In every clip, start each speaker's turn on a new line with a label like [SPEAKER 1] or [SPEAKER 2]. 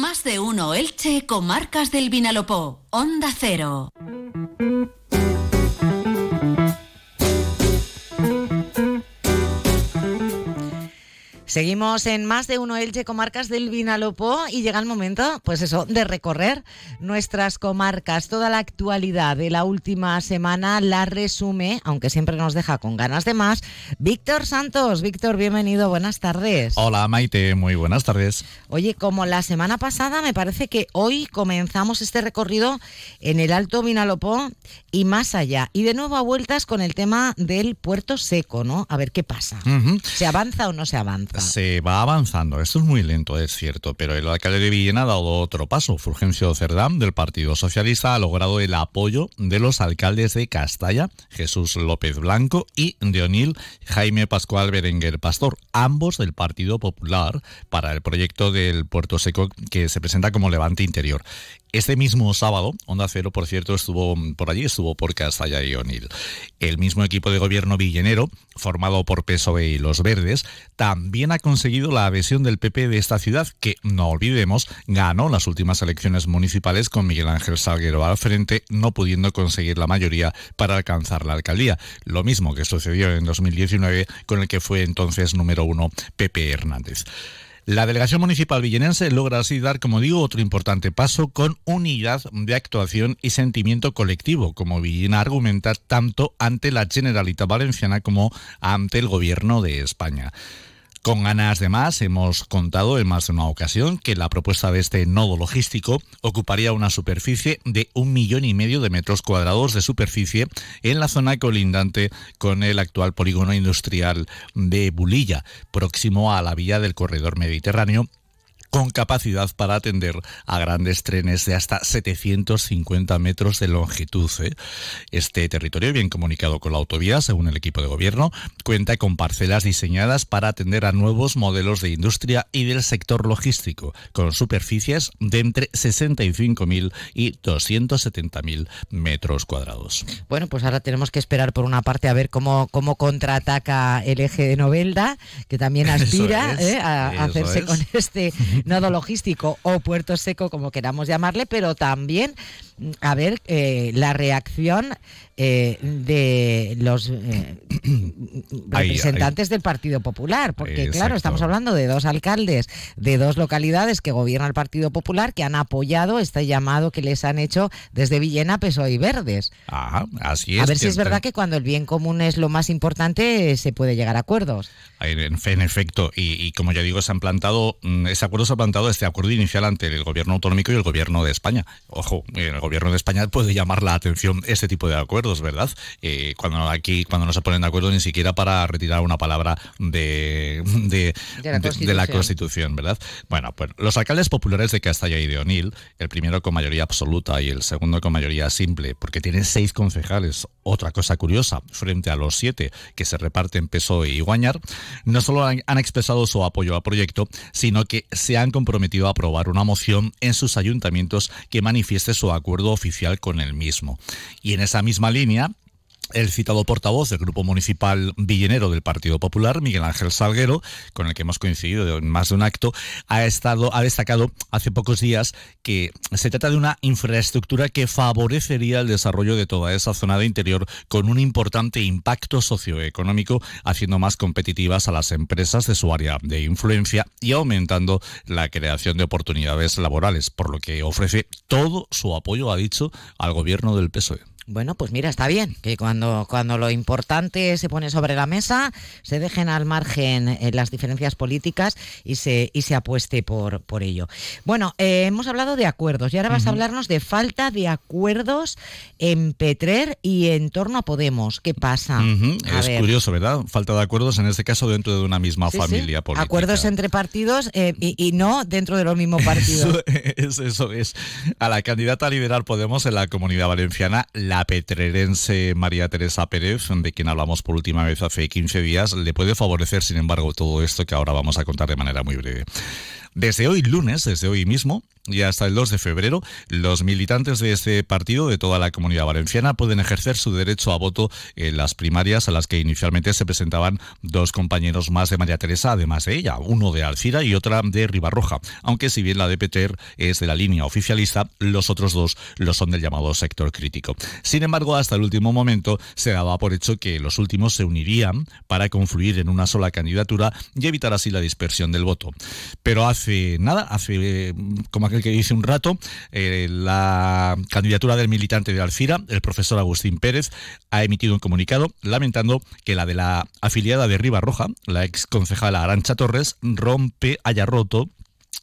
[SPEAKER 1] Más de uno Elche, comarcas del Vinalopó. Onda Cero.
[SPEAKER 2] Seguimos en más de uno Elche comarcas del Vinalopó y llega el momento, pues eso, de recorrer nuestras comarcas. Toda la actualidad de la última semana la resume, aunque siempre nos deja con ganas de más, Víctor Santos. Víctor, bienvenido, buenas tardes.
[SPEAKER 3] Hola Maite, muy buenas tardes.
[SPEAKER 2] Oye, como la semana pasada, me parece que hoy comenzamos este recorrido en el Alto Vinalopó y más allá. Y de nuevo a vueltas con el tema del puerto seco, ¿no? A ver qué pasa. ¿Se avanza o no se avanza?
[SPEAKER 3] Se va avanzando. Esto es muy lento, es cierto, pero el alcalde de Villena ha dado otro paso. Fulgencio Cerdán, del Partido Socialista, ha logrado el apoyo de los alcaldes de Castalla, Jesús López Blanco, y de Onil, Jaime Pascual Berenguer Pastor, ambos del Partido Popular, para el proyecto del Puerto Seco que se presenta como Levante Interior. Este mismo sábado, Onda Cero, por cierto, estuvo por allí, estuvo por Castalla y Onil. El mismo equipo de gobierno villenero, formado por PSOE y Los Verdes, también ha conseguido la adhesión del PP de esta ciudad, que, no olvidemos, ganó las últimas elecciones municipales con Miguel Ángel Salguero al frente, no pudiendo conseguir la mayoría para alcanzar la alcaldía. Lo mismo que sucedió en 2019 con el que fue entonces número uno Pepe Hernández. La delegación municipal villenense logra así dar, como digo, otro importante paso con unidad de actuación y sentimiento colectivo, como Villena argumenta tanto ante la Generalitat Valenciana como ante el Gobierno de España. Con ganas de más, hemos contado en más de una ocasión que la propuesta de este nodo logístico ocuparía una superficie de un millón y medio de metros cuadrados de superficie en la zona colindante con el actual polígono industrial de Bulilla, próximo a la vía del corredor mediterráneo con capacidad para atender a grandes trenes de hasta 750 metros de longitud. ¿eh? Este territorio, bien comunicado con la autovía, según el equipo de gobierno, cuenta con parcelas diseñadas para atender a nuevos modelos de industria y del sector logístico, con superficies de entre 65.000 y 270.000 metros cuadrados.
[SPEAKER 2] Bueno, pues ahora tenemos que esperar por una parte a ver cómo, cómo contraataca el eje de Novelda, que también aspira ¿eh? a, a hacerse
[SPEAKER 3] es.
[SPEAKER 2] con este nodo logístico o puerto seco, como queramos llamarle, pero también a ver eh, la reacción eh, de los eh,
[SPEAKER 3] Ahí,
[SPEAKER 2] representantes del Partido Popular, porque claro, estamos hablando de dos alcaldes de dos localidades que gobierna el Partido Popular que han apoyado este llamado que les han hecho desde Villena, PSOE y Verdes.
[SPEAKER 3] Ajá, así es.
[SPEAKER 2] A ver si es verdad que cuando el bien común es lo más importante eh, se puede llegar a acuerdos.
[SPEAKER 3] En, en efecto, y, y como ya digo, se han plantado, mm, ese acuerdo se ha plantado este acuerdo inicial ante el gobierno autonómico y el gobierno de España. Ojo, el gobierno de España puede llamar la atención este tipo de acuerdos, ¿verdad? Eh, cuando aquí, cuando no se ponen de acuerdo ni siquiera para retirar una palabra de, de,
[SPEAKER 2] De la
[SPEAKER 3] de- de la Constitución, ¿verdad? Bueno, pues los alcaldes populares de Castalla y de Onil, el primero con mayoría absoluta y el segundo con mayoría simple, porque tienen seis concejales, otra cosa curiosa, frente a los siete que se reparten PSOE y Guañar, no solo han, han expresado su apoyo al proyecto, sino que se han comprometido a aprobar una moción en sus ayuntamientos que manifieste su acuerdo oficial con el mismo. Y en esa misma línea, el citado portavoz del Grupo Municipal Villenero del Partido Popular, Miguel Ángel Salguero, con el que hemos coincidido en más de un acto, ha, estado, ha destacado hace pocos días que se trata de una infraestructura que favorecería el desarrollo de toda esa zona de interior con un importante impacto socioeconómico, haciendo más competitivas a las empresas de su área de influencia y aumentando la creación de oportunidades laborales, por lo que ofrece todo su apoyo, ha dicho, al gobierno del PSOE.
[SPEAKER 2] Bueno, pues mira, está bien que cuando, cuando lo importante se pone sobre la mesa, se dejen al margen eh, las diferencias políticas y se, y se apueste por, por ello. Bueno, eh, hemos hablado de acuerdos y ahora vas a hablarnos de falta de acuerdos en Petrer y en torno a Podemos. ¿Qué pasa? A
[SPEAKER 3] Es
[SPEAKER 2] ver.
[SPEAKER 3] curioso, ¿verdad? Falta de acuerdos, en este caso, dentro de una misma
[SPEAKER 2] Sí, sí.
[SPEAKER 3] familia política.
[SPEAKER 2] Acuerdos entre partidos eh, y, y no dentro de los mismos partidos.
[SPEAKER 3] Eso es, eso es. A la candidata a liderar Podemos en la comunidad valenciana, la petrerense María Teresa Pérez, de quien hablamos por última vez hace 15 días, le puede favorecer, sin embargo, todo esto que ahora vamos a contar de manera muy breve. Desde hoy lunes, desde hoy mismo, y hasta el 2 de febrero los militantes de este partido de toda la comunidad valenciana pueden ejercer su derecho a voto en las primarias a las que inicialmente se presentaban dos compañeros más de María Teresa, además de ella, uno de Alcira y otra de Ribarroja, aunque si bien la de Peter es de la línea oficialista, los otros dos lo son del llamado sector crítico. Sin embargo, hasta el último momento se daba por hecho que los últimos se unirían para confluir en una sola candidatura y evitar así la dispersión del voto. Pero hace nada, hace como aquel que dice un rato, eh, la candidatura del militante de Alcira, el profesor Agustín Pérez, ha emitido un comunicado lamentando que la de la afiliada de Ribarroja, la ex concejala Arancha Torres, rompe, haya roto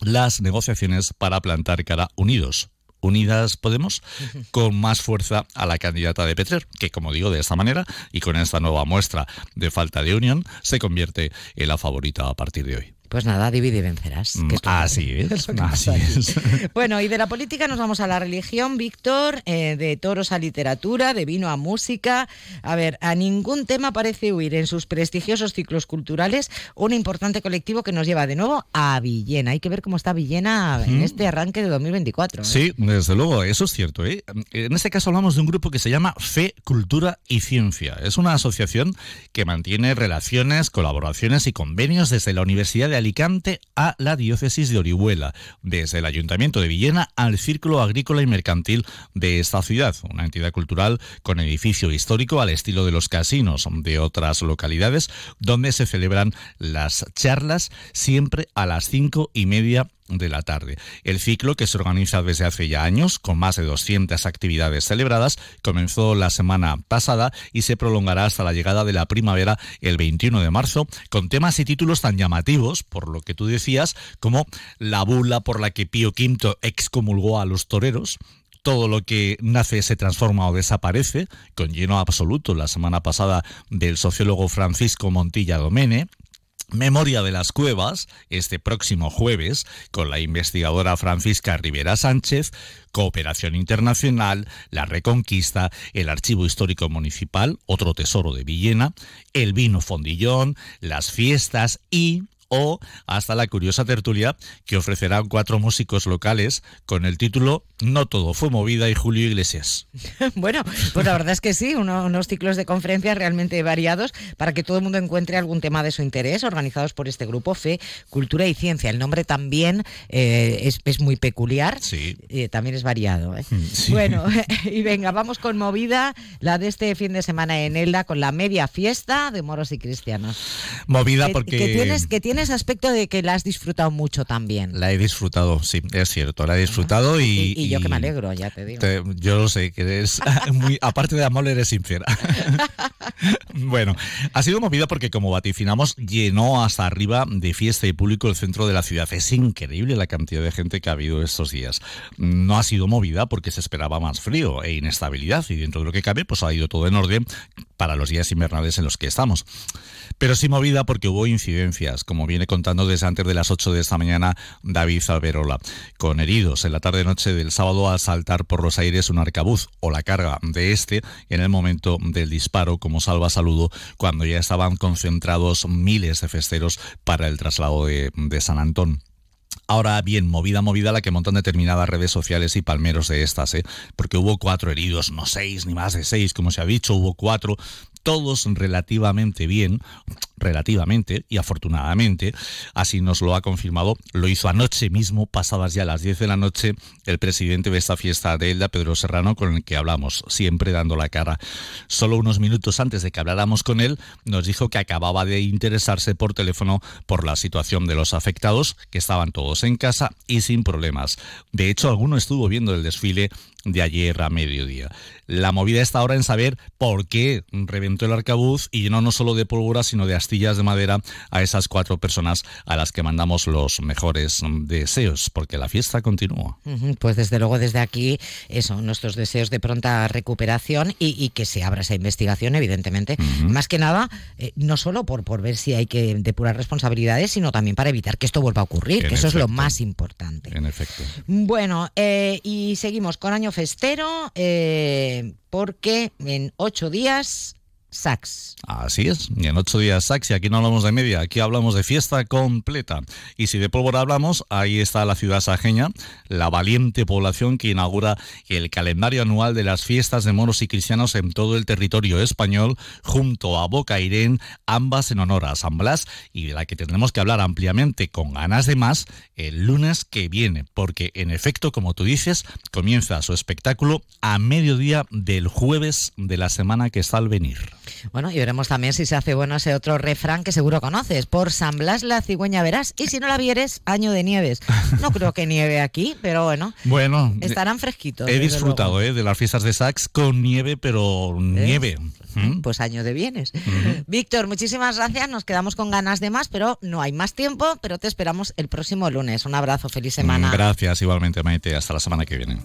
[SPEAKER 3] las negociaciones para plantar cara unidos. Unidas Podemos con más fuerza a la candidata de Petrer, que como digo de esta manera y con esta nueva muestra de falta de unión, se convierte en la favorita a partir de hoy.
[SPEAKER 2] Pues nada, divide y vencerás.
[SPEAKER 3] Mm, así es. así es.
[SPEAKER 2] Bueno, y de la política nos vamos a la religión, Víctor, eh, de toros a literatura, de vino a música. A ver, a ningún tema parece huir en sus prestigiosos ciclos culturales un importante colectivo que nos lleva de nuevo a Villena. Hay que ver cómo está Villena en este arranque de 2024. ¿eh?
[SPEAKER 3] Sí, desde luego, eso es cierto. ¿eh? En este caso hablamos de un grupo que se llama Fe, Cultura y Ciencia. Es una asociación que mantiene relaciones, colaboraciones y convenios desde la Universidad de Alicante a la diócesis de Orihuela, desde el Ayuntamiento de Villena al Círculo Agrícola y Mercantil de esta ciudad, una entidad cultural con edificio histórico al estilo de los casinos de otras localidades, donde se celebran las charlas siempre a las cinco y media de la tarde. El ciclo, que se organiza desde hace ya años, con más de 200 actividades celebradas, comenzó la semana pasada y se prolongará hasta la llegada de la primavera el 21 de marzo, con temas y títulos tan llamativos, por lo que tú decías, como la bula por la que Pío V excomulgó a los toreros, todo lo que nace se transforma o desaparece, con lleno absoluto la semana pasada del sociólogo Francisco Montilla Domene, Memoria de las Cuevas, este próximo jueves, con la investigadora Francisca Rivera Sánchez, Cooperación Internacional, La Reconquista, el Archivo Histórico Municipal, otro tesoro de Villena, el vino fondillón, las fiestas y o hasta la curiosa tertulia que ofrecerán cuatro músicos locales con el título No todo fue movida y Julio Iglesias.
[SPEAKER 2] bueno, pues la verdad es que sí, unos ciclos de conferencias realmente variados para que todo el mundo encuentre algún tema de su interés, organizados por este grupo Fe, Cultura y Ciencia. El nombre también eh, es, muy peculiar,
[SPEAKER 3] sí.
[SPEAKER 2] Eh, también es variado. ¿eh? Mm, bueno, y venga, vamos con movida, la de este fin de semana en Elda, con la media fiesta de moros y cristianos.
[SPEAKER 3] Movida porque...
[SPEAKER 2] Que tienes, que tienes ese aspecto de que la has disfrutado mucho también.
[SPEAKER 3] La he disfrutado, sí, es cierto, la he disfrutado y,
[SPEAKER 2] y, yo que me alegro, ya te digo.
[SPEAKER 3] yo lo sé, que eres muy, aparte de amor, eres sincera. bueno, ha sido movida porque como vaticinamos, llenó hasta arriba de fiesta y público el centro de la ciudad. Es increíble la cantidad de gente que ha habido estos días. No ha sido movida porque se esperaba más frío e inestabilidad y dentro de lo que cabe, pues ha ido todo en orden para los días invernales en los que estamos. Pero sí movida porque hubo incidencias, como viene contando desde antes de las 8 de esta mañana David Alberola, con heridos en la tarde-noche del sábado al saltar por los aires un arcabuz o la carga de este en el momento del disparo como salva saludo cuando ya estaban concentrados miles de festeros para el traslado de, San Antón. Ahora bien, movida, movida la que montan determinadas redes sociales y palmeros de estas, ¿eh? porque hubo cuatro heridos, no seis ni más de seis, como se ha dicho, hubo cuatro, todos relativamente bien, relativamente y afortunadamente, así nos lo ha confirmado, lo hizo anoche mismo, pasadas ya las 10 de la noche, el presidente de esta fiesta de Elda, Pedro Serrano, con el que hablamos, siempre dando la cara. Solo unos minutos antes de que habláramos con él, nos dijo que acababa de interesarse por teléfono por la situación de los afectados, que estaban todos en casa y sin problemas. De hecho, alguno estuvo viendo el desfile de ayer a mediodía. La movida está ahora en saber por qué reventó el arcabuz y llenó no solo de pólvora, sino de astillas de madera a esas cuatro personas a las que mandamos los mejores deseos, porque la fiesta continúa.
[SPEAKER 2] Pues desde luego desde aquí, eso, nuestros deseos de pronta recuperación y, que se abra esa investigación, evidentemente. Más que nada, eh, no solo por, por ver si hay que depurar responsabilidades, sino también para evitar que esto vuelva a ocurrir, que eso es lo más importante.
[SPEAKER 3] En efecto.
[SPEAKER 2] Bueno, eh, y seguimos con año festero, eh, porque en ocho días Sax.
[SPEAKER 3] Así es, y en ocho días Sax, y aquí no hablamos de media, aquí hablamos de fiesta completa. Y si de pólvora hablamos, ahí está la ciudad sajeña, la valiente población que inaugura el calendario anual de las fiestas de moros y cristianos en todo el territorio español, junto a Boca Irén, ambas en honor a San Blas, y de la que tendremos que hablar ampliamente con ganas de más el lunes que viene, porque en efecto, como tú dices, comienza su espectáculo a mediodía del jueves de la semana que está al venir.
[SPEAKER 2] Bueno, y veremos también si se hace bueno ese otro refrán que seguro conoces. Por San Blas la cigüeña verás. Y si no la vieres, año de nieves. No creo que nieve aquí, pero bueno.
[SPEAKER 3] Bueno.
[SPEAKER 2] Estarán fresquitos.
[SPEAKER 3] He disfrutado eh, de las fiestas de Sax con nieve, pero nieve.
[SPEAKER 2] ¿Mm? Pues año de bienes. Víctor, muchísimas gracias. Nos quedamos con ganas de más, pero no hay más tiempo. Pero te esperamos el próximo lunes. Un abrazo, feliz semana.
[SPEAKER 3] Gracias igualmente, Maite. Hasta la semana que viene.